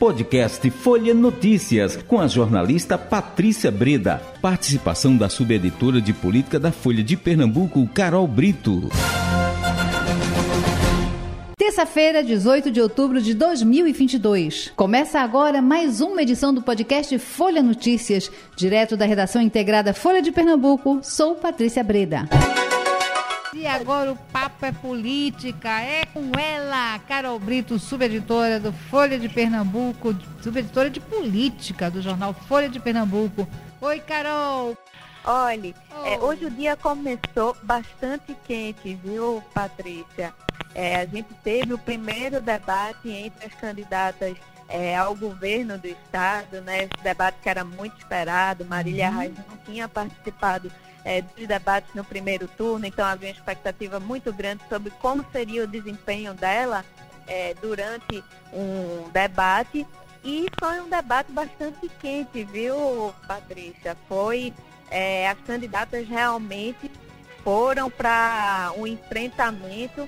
Podcast Folha Notícias, com a jornalista Patrícia Breda. Participação da subeditora de política da Folha de Pernambuco, Carol Brito. Terça-feira, 18 de outubro de 2022. Começa agora mais uma edição do podcast Folha Notícias, direto da redação integrada Folha de Pernambuco. Sou Patrícia Breda. E agora o papo é política, é com ela, Carol Brito, subeditora do Folha de Pernambuco, subeditora de política do jornal Folha de Pernambuco. Oi, Carol. Olhe, oh. é, hoje o dia começou bastante quente, viu, Patrícia? É, a gente teve o primeiro debate entre as candidatas é, ao governo do estado, né? Esse debate que era muito esperado. Marília uhum. Reis não tinha participado é, dos debates no primeiro turno, então havia uma expectativa muito grande sobre como seria o desempenho dela é, durante um debate. E foi um debate bastante quente, viu, Patrícia? Foi é, as candidatas realmente foram para um enfrentamento.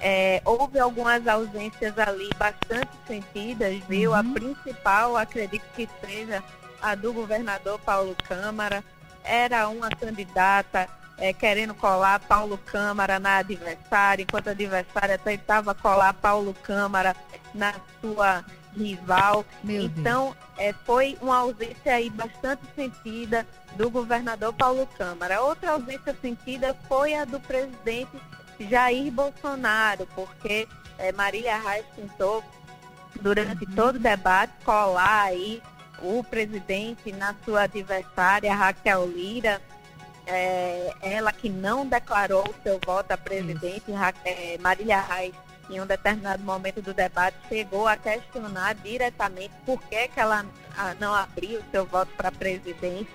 É, houve algumas ausências ali bastante sentidas, viu? Uhum. A principal, acredito que seja a do governador Paulo Câmara era uma candidata é, querendo colar Paulo Câmara na adversária, enquanto a adversária tentava colar Paulo Câmara na sua rival. Meu então, é, foi uma ausência aí bastante sentida do governador Paulo Câmara. Outra ausência sentida foi a do presidente Jair Bolsonaro, porque é, Marília Reis tentou, durante uhum. todo o debate, colar aí o presidente na sua adversária, Raquel Lira, é, ela que não declarou o seu voto a presidente, é, Marília Reis, em um determinado momento do debate, chegou a questionar diretamente por que, que ela não abriu o seu voto para presidente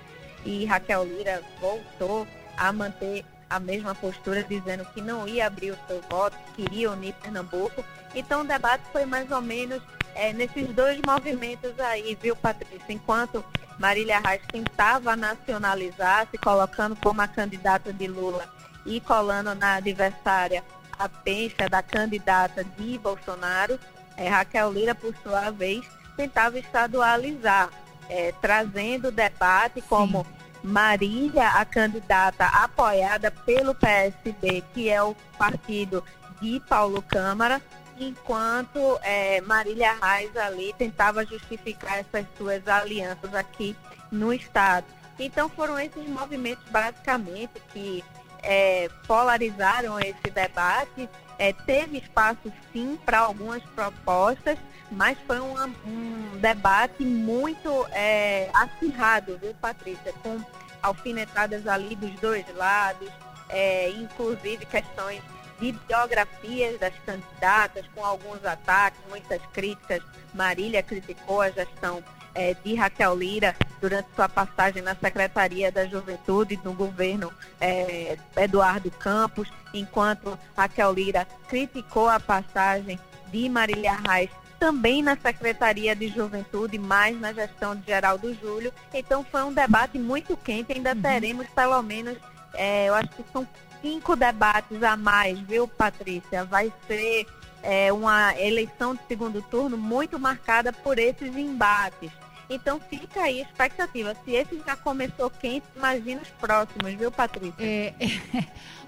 e Raquel Lira voltou a manter a mesma postura, dizendo que não ia abrir o seu voto, queria unir Pernambuco. Então o debate foi mais ou menos é, nesses dois movimentos aí, viu, Patrícia? Enquanto Marília Reis tentava nacionalizar, se colocando como a candidata de Lula e colando na adversária a pencha da candidata de Bolsonaro, é, Raquel Lira, por sua vez, tentava estadualizar, é, trazendo o debate como Sim. Marília, a candidata apoiada pelo PSB, que é o partido de Paulo Câmara, enquanto é, Marília Reis ali tentava justificar essas suas alianças aqui no Estado. Então foram esses movimentos basicamente que é, polarizaram esse debate. É, teve espaço sim para algumas propostas, mas foi um debate muito é, acirrado, viu, Patrícia? Com alfinetadas ali dos dois lados, é, inclusive questões de biografias das candidatas, com alguns ataques, muitas críticas. Marília criticou a gestão é, de Raquel Lira durante sua passagem na Secretaria da Juventude no governo é, Eduardo Campos, enquanto Raquel Lira criticou a passagem de Marília Reis também na Secretaria de Juventude, mais na gestão de Geraldo Júlio. Então foi um debate muito quente, ainda uhum. teremos pelo menos, é, eu acho que são cinco debates a mais, viu, Patrícia? Vai ser é, uma eleição de segundo turno muito marcada por esses embates. Então fica aí a expectativa. Se esse já começou quente, imagina os próximos, viu, Patrícia? É,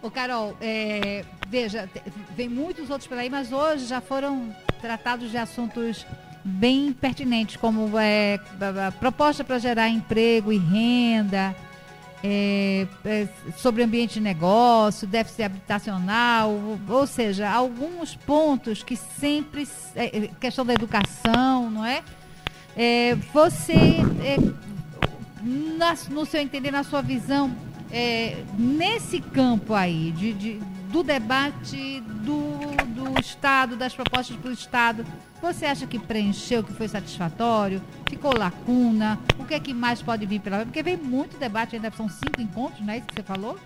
é, Carol, é, veja, vem muitos outros por aí, mas hoje já foram tratados de assuntos bem pertinentes, como é, proposta para gerar emprego e renda, é, é, sobre ambiente de negócio, déficit habitacional, ou seja, alguns pontos que sempre. É, questão da educação, não é? é você, é, na, no seu entender, na sua visão, é, nesse campo aí, de, de do debate do, do Estado, das propostas para o Estado, você acha que preencheu, que foi satisfatório? Ficou lacuna? O que é que mais pode vir pela Porque vem muito debate, ainda são cinco encontros, não é isso que você falou?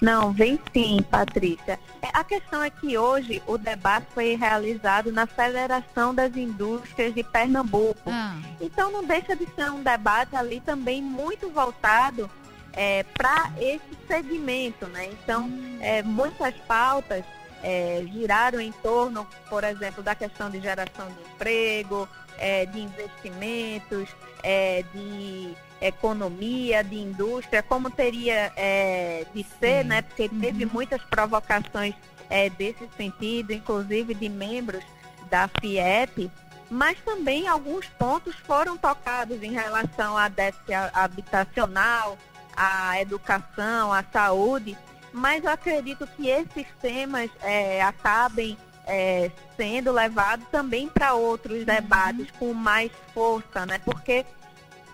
Não, vem sim, Patrícia. É, a questão é que hoje o debate foi realizado na Federação das Indústrias de Pernambuco. Ah. Então não deixa de ser um debate ali também muito voltado é, para esse segmento, né? Então, hum. é, muitas pautas é, giraram em torno, por exemplo, da questão de geração de emprego, é, de investimentos, é, de economia, de indústria, como teria é, de ser, né? Porque teve uhum. muitas provocações é, desse sentido, inclusive de membros da FIEP, mas também alguns pontos foram tocados em relação à déficit habitacional, à educação, à saúde, mas eu acredito que esses temas é, acabem é, sendo levados também para outros uhum. debates com mais força, né? Porque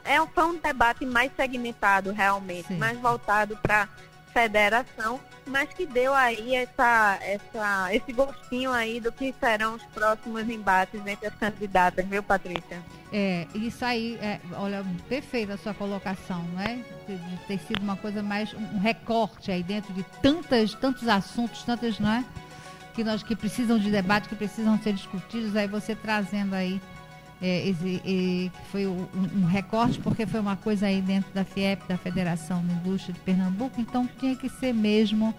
é, foi um debate mais segmentado realmente, Sim. mais voltado para federação, mas que deu aí essa, essa, esse gostinho aí do que serão os próximos embates entre as candidatas, viu, Patrícia? É, isso aí, é, olha, perfeita a sua colocação, não é? De, de, ter sido uma coisa mais, um recorte aí dentro de tantas, tantos assuntos, tantas, não é? Que nós que precisam de debate, que precisam ser discutidos, aí você trazendo aí é, e, foi um, recorte, porque foi uma coisa aí dentro da FIEP, da Federação da Indústria de Pernambuco, então tinha que ser mesmo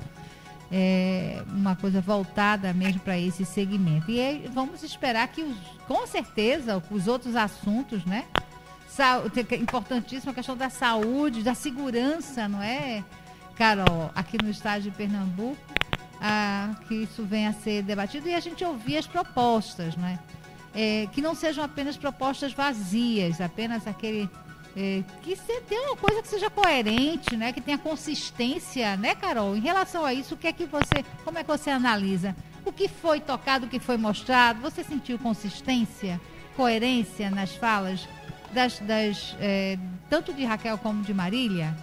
é, uma coisa voltada mesmo para esse segmento. E aí, vamos esperar que, os, com certeza, os outros assuntos, né? Importantíssima a questão da saúde, da segurança, não é, Carol, aqui no estado de Pernambuco, ah, que isso venha a ser debatido e a gente ouvir as propostas, não é? que não sejam apenas propostas vazias, apenas aquele. É, que se, tenha uma coisa que seja coerente, né? Que tenha consistência, né, Carol? Em relação a isso, o que é que você. Como é que você analisa? O que foi tocado, o que foi mostrado? Você sentiu consistência, coerência nas falas das, das é, tanto de Raquel como de Marília?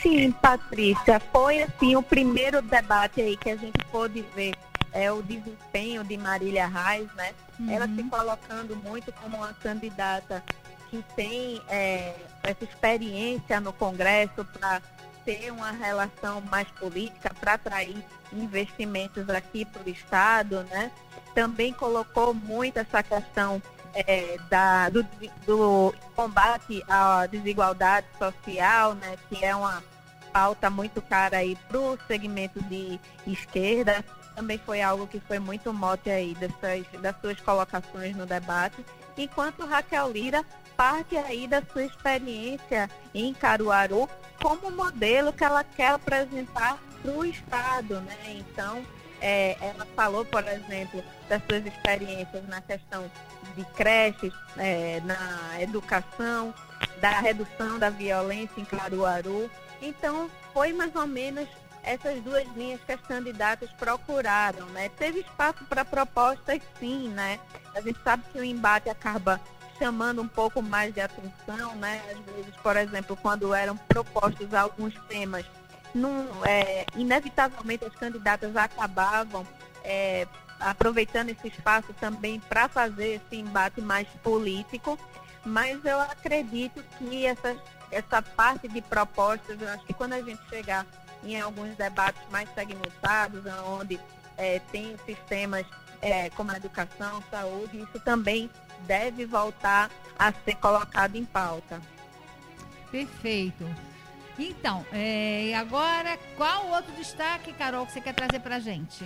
Sim, Patrícia, foi assim o primeiro debate aí que a gente pôde ver é o desempenho de Marília Reis, né? Uhum. Ela se colocando muito como uma candidata que tem é, essa experiência no Congresso para ter uma relação mais política, para atrair investimentos aqui para o Estado, né? Também colocou muito essa questão é, da, do, do, combate à desigualdade social, né? Que é uma pauta muito cara aí para o segmento de esquerda também foi algo que foi muito mote aí dessas, das suas colocações no debate, enquanto Raquel Lira parte aí da sua experiência em Caruaru como modelo que ela quer apresentar para o Estado, né? Então, é, ela falou, por exemplo, das suas experiências na questão de creches, é, na educação, da redução da violência em Caruaru. Então, foi mais ou menos essas duas linhas que as candidatas procuraram, né? Teve espaço para propostas sim, né? A gente sabe que o embate acaba chamando um pouco mais de atenção, né? Às vezes, por exemplo, quando eram propostos alguns temas, num, é, inevitavelmente as candidatas acabavam é, aproveitando esse espaço também para fazer esse embate mais político, mas eu acredito que essa, essa parte de propostas, eu acho que quando a gente chegar em alguns debates mais segmentados, onde é, tem sistemas é, como a educação, saúde, isso também deve voltar a ser colocado em pauta. Perfeito. Então, é, agora, qual outro destaque, Carol, que você quer trazer para a gente?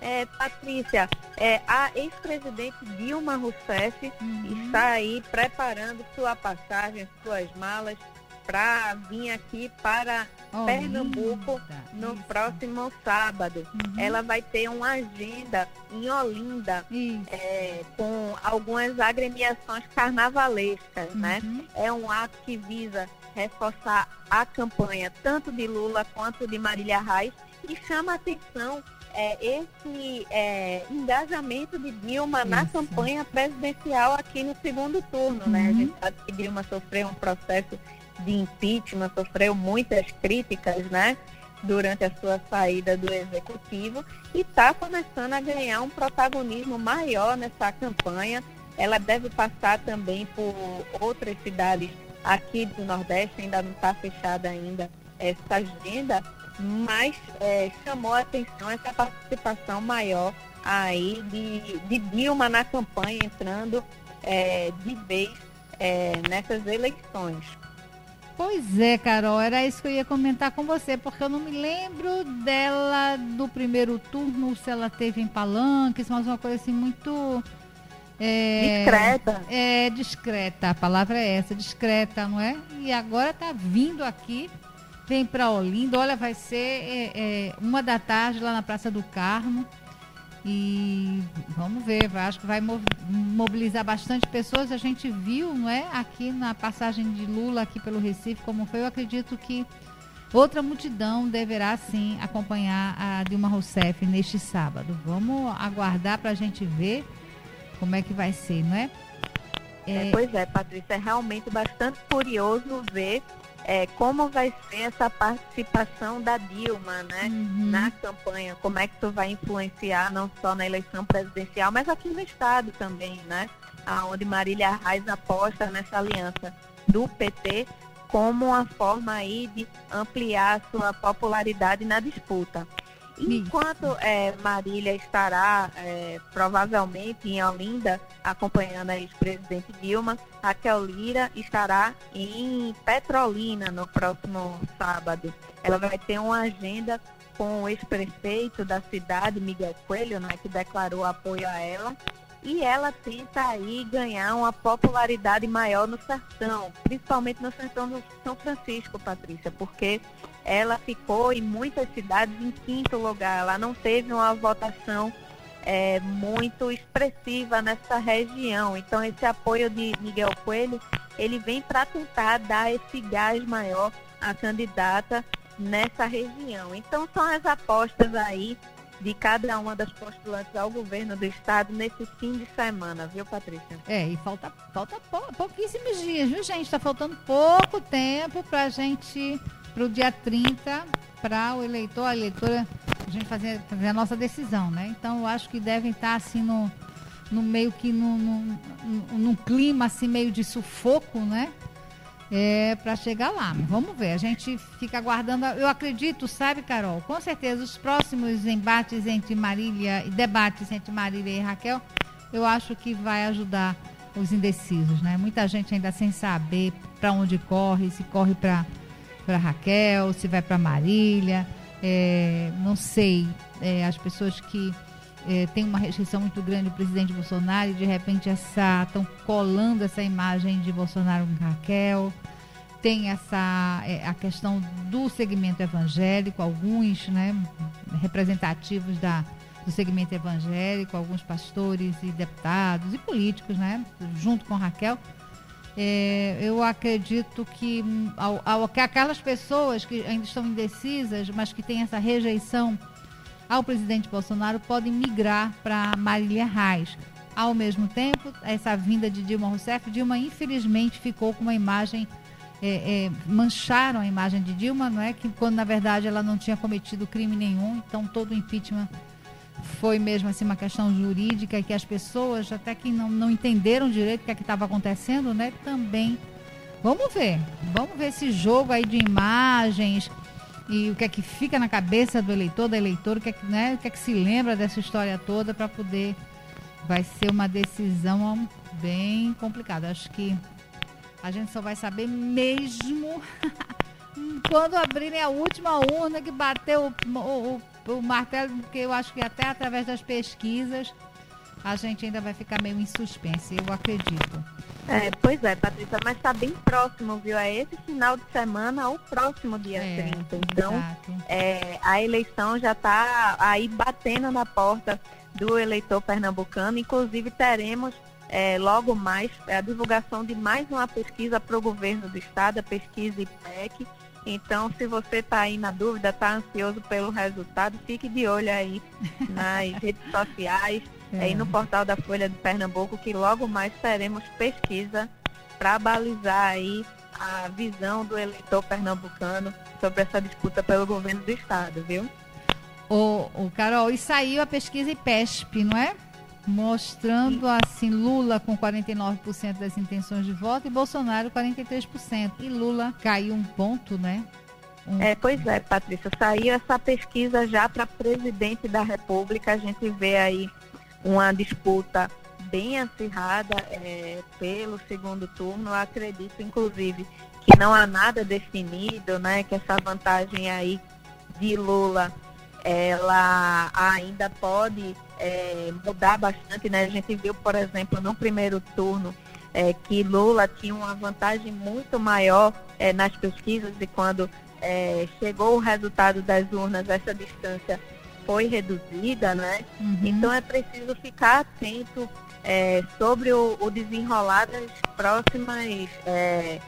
É, Patrícia, é, a ex-presidente Dilma Rousseff uhum. está aí preparando sua passagem, suas malas para vir aqui para oh, Pernambuco linda. no Isso. próximo sábado. Uhum. Ela vai ter uma agenda em Olinda é, com algumas agremiações carnavalescas, né? uhum. né? É um ato que visa reforçar a campanha tanto de Lula quanto de Marília Reis e chama a atenção é, esse é, engajamento de Dilma Isso. na campanha presidencial aqui no segundo turno, uhum. né? A uhum. gente sabe que Dilma sofreu um processo de impeachment, sofreu muitas críticas, né? Durante a sua saída do executivo e está começando a ganhar um protagonismo maior nessa campanha. Ela deve passar também por outras cidades aqui do Nordeste, ainda não está fechada ainda essa agenda, mas é, chamou a atenção essa participação maior aí de, de Dilma na campanha, entrando é, de vez é, nessas eleições. Pois é, Carol, era isso que eu ia comentar com você, porque eu não me lembro dela do primeiro turno, se ela teve em palanques, mas uma coisa assim muito. É, discreta. É, discreta, a palavra é essa, discreta, não é? E agora tá vindo aqui, vem para Olinda, olha, vai ser é, é, uma da tarde lá na Praça do Carmo. E vamos ver, acho que vai mobilizar bastante pessoas. A gente viu, não é, aqui na passagem de Lula aqui pelo Recife, como foi. Eu acredito que outra multidão deverá sim acompanhar a Dilma Rousseff neste sábado. Vamos aguardar para a gente ver como é que vai ser, não é? é? pois é, Patrícia, é realmente bastante curioso ver é, como vai ser essa participação da Dilma né, uhum. na campanha, como é que isso vai influenciar não só na eleição presidencial, mas aqui no Estado também, né? Onde Marília Reis aposta nessa aliança do PT como uma forma aí de ampliar sua popularidade na disputa. Enquanto é, Marília estará é, provavelmente em Olinda, acompanhando a ex-presidente Dilma, Raquel Lira estará em Petrolina no próximo sábado. Ela vai ter uma agenda com o ex-prefeito da cidade, Miguel Coelho, né, que declarou apoio a ela. E ela tenta aí ganhar uma popularidade maior no sertão, principalmente no sertão do São Francisco, Patrícia, porque ela ficou em muitas cidades em quinto lugar. Ela não teve uma votação é, muito expressiva nessa região. Então esse apoio de Miguel Coelho, ele vem para tentar dar esse gás maior à candidata nessa região. Então são as apostas aí de cada uma das postulantes ao governo do estado nesse fim de semana, viu, Patrícia? É, e falta, falta pou, pouquíssimos dias, viu, gente? Está faltando pouco tempo para a gente para o dia 30, para o eleitor, a eleitora, a gente fazer, fazer a nossa decisão, né? Então, eu acho que devem estar assim no, no meio que no, no, no clima assim meio de sufoco, né? É, para chegar lá. Vamos ver, a gente fica aguardando. Eu acredito, sabe, Carol? Com certeza os próximos embates entre Marília e debates entre Marília e Raquel, eu acho que vai ajudar os indecisos, né? Muita gente ainda sem saber para onde corre, se corre para para Raquel, se vai para Marília, é, não sei, é, as pessoas que é, têm uma rejeição muito grande do presidente Bolsonaro e de repente estão colando essa imagem de Bolsonaro com Raquel. Tem essa é, a questão do segmento evangélico, alguns né, representativos da, do segmento evangélico, alguns pastores e deputados e políticos, né, junto com Raquel, é, eu acredito que hum, ao, ao, aquelas pessoas que ainda estão indecisas, mas que têm essa rejeição ao presidente Bolsonaro, podem migrar para Marília Reis. Ao mesmo tempo, essa vinda de Dilma Rousseff, Dilma infelizmente ficou com uma imagem, é, é, mancharam a imagem de Dilma, não é? Que quando na verdade ela não tinha cometido crime nenhum, então todo o impeachment foi mesmo assim uma questão jurídica que as pessoas, até que não, não entenderam direito o que é estava acontecendo, né? Também. Vamos ver. Vamos ver esse jogo aí de imagens e o que é que fica na cabeça do eleitor, da eleitora, o que é que, né, o que, é que se lembra dessa história toda para poder. Vai ser uma decisão bem complicada. Acho que a gente só vai saber mesmo quando abrirem a última urna que bateu o, o, o martelo, porque eu acho que até através das pesquisas a gente ainda vai ficar meio em suspense, eu acredito. É, pois é, Patrícia, mas está bem próximo, viu? É esse final de semana ou próximo dia é, 30. Então, é, a eleição já está aí batendo na porta do eleitor pernambucano. Inclusive, teremos é, logo mais a divulgação de mais uma pesquisa para o governo do estado, a pesquisa IPEC então, se você está aí na dúvida, está ansioso pelo resultado, fique de olho aí nas redes sociais, é. aí no portal da Folha de Pernambuco, que logo mais teremos pesquisa para balizar aí a visão do eleitor pernambucano sobre essa disputa pelo governo do estado, viu? O, o Carol, e saiu a pesquisa IPESP, não é? mostrando assim Lula com 49% das intenções de voto e Bolsonaro 43%. E Lula caiu um ponto, né? Um... É, pois é, Patrícia, saiu essa pesquisa já para presidente da República, a gente vê aí uma disputa bem acirrada é, pelo segundo turno. Eu acredito, inclusive, que não há nada definido, né? Que essa vantagem aí de Lula, ela ainda pode é, mudar bastante, né? A gente viu, por exemplo, no primeiro turno, é, que Lula tinha uma vantagem muito maior é, nas pesquisas e quando é, chegou o resultado das urnas, essa distância foi reduzida, né? Uhum. Então é preciso ficar atento é, sobre o, o, desenrolar das próximas é,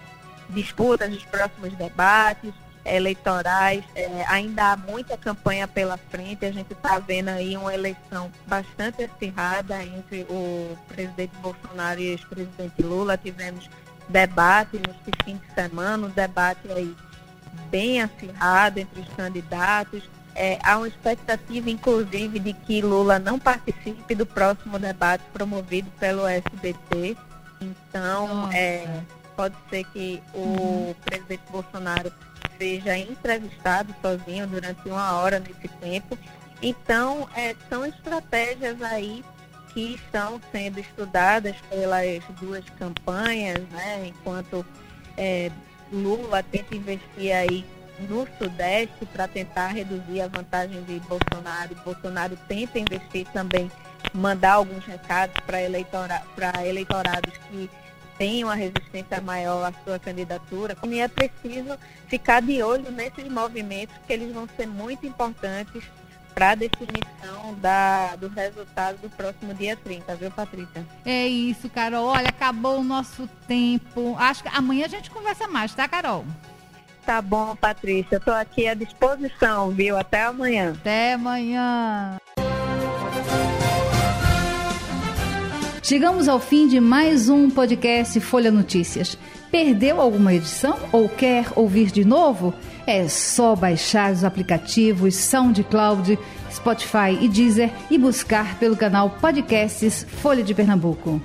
disputas, dos próximos debates eleitorais. É, ainda há muita campanha pela frente. A gente está vendo aí uma eleição bastante acirrada entre o presidente Bolsonaro e o ex-presidente Lula. Tivemos debate nesse fim de semana, um debate aí bem acirrado entre os candidatos. É, há uma expectativa, inclusive, de que Lula não participe do próximo debate promovido pelo SBT. Então, é, pode ser que o uhum. presidente Bolsonaro seja entrevistado sozinho durante uma hora nesse tempo. Então, é, são estratégias aí que estão sendo estudadas pelas duas campanhas, né? enquanto é, Lula tenta investir aí no Sudeste para tentar reduzir a vantagem de Bolsonaro. Bolsonaro tenta investir também, mandar alguns recados para eleitora, eleitorados que tenham uma resistência maior à sua candidatura. E é preciso ficar de olho nesses movimentos, que eles vão ser muito importantes para a definição da, do resultado do próximo dia 30, viu, Patrícia? É isso, Carol. Olha, acabou o nosso tempo. Acho que amanhã a gente conversa mais, tá, Carol? Tá bom, Patrícia. Estou aqui à disposição, viu? Até amanhã. Até amanhã. Chegamos ao fim de mais um podcast Folha Notícias. Perdeu alguma edição ou quer ouvir de novo? É só baixar os aplicativos SoundCloud, Spotify e Deezer e buscar pelo canal Podcasts Folha de Pernambuco.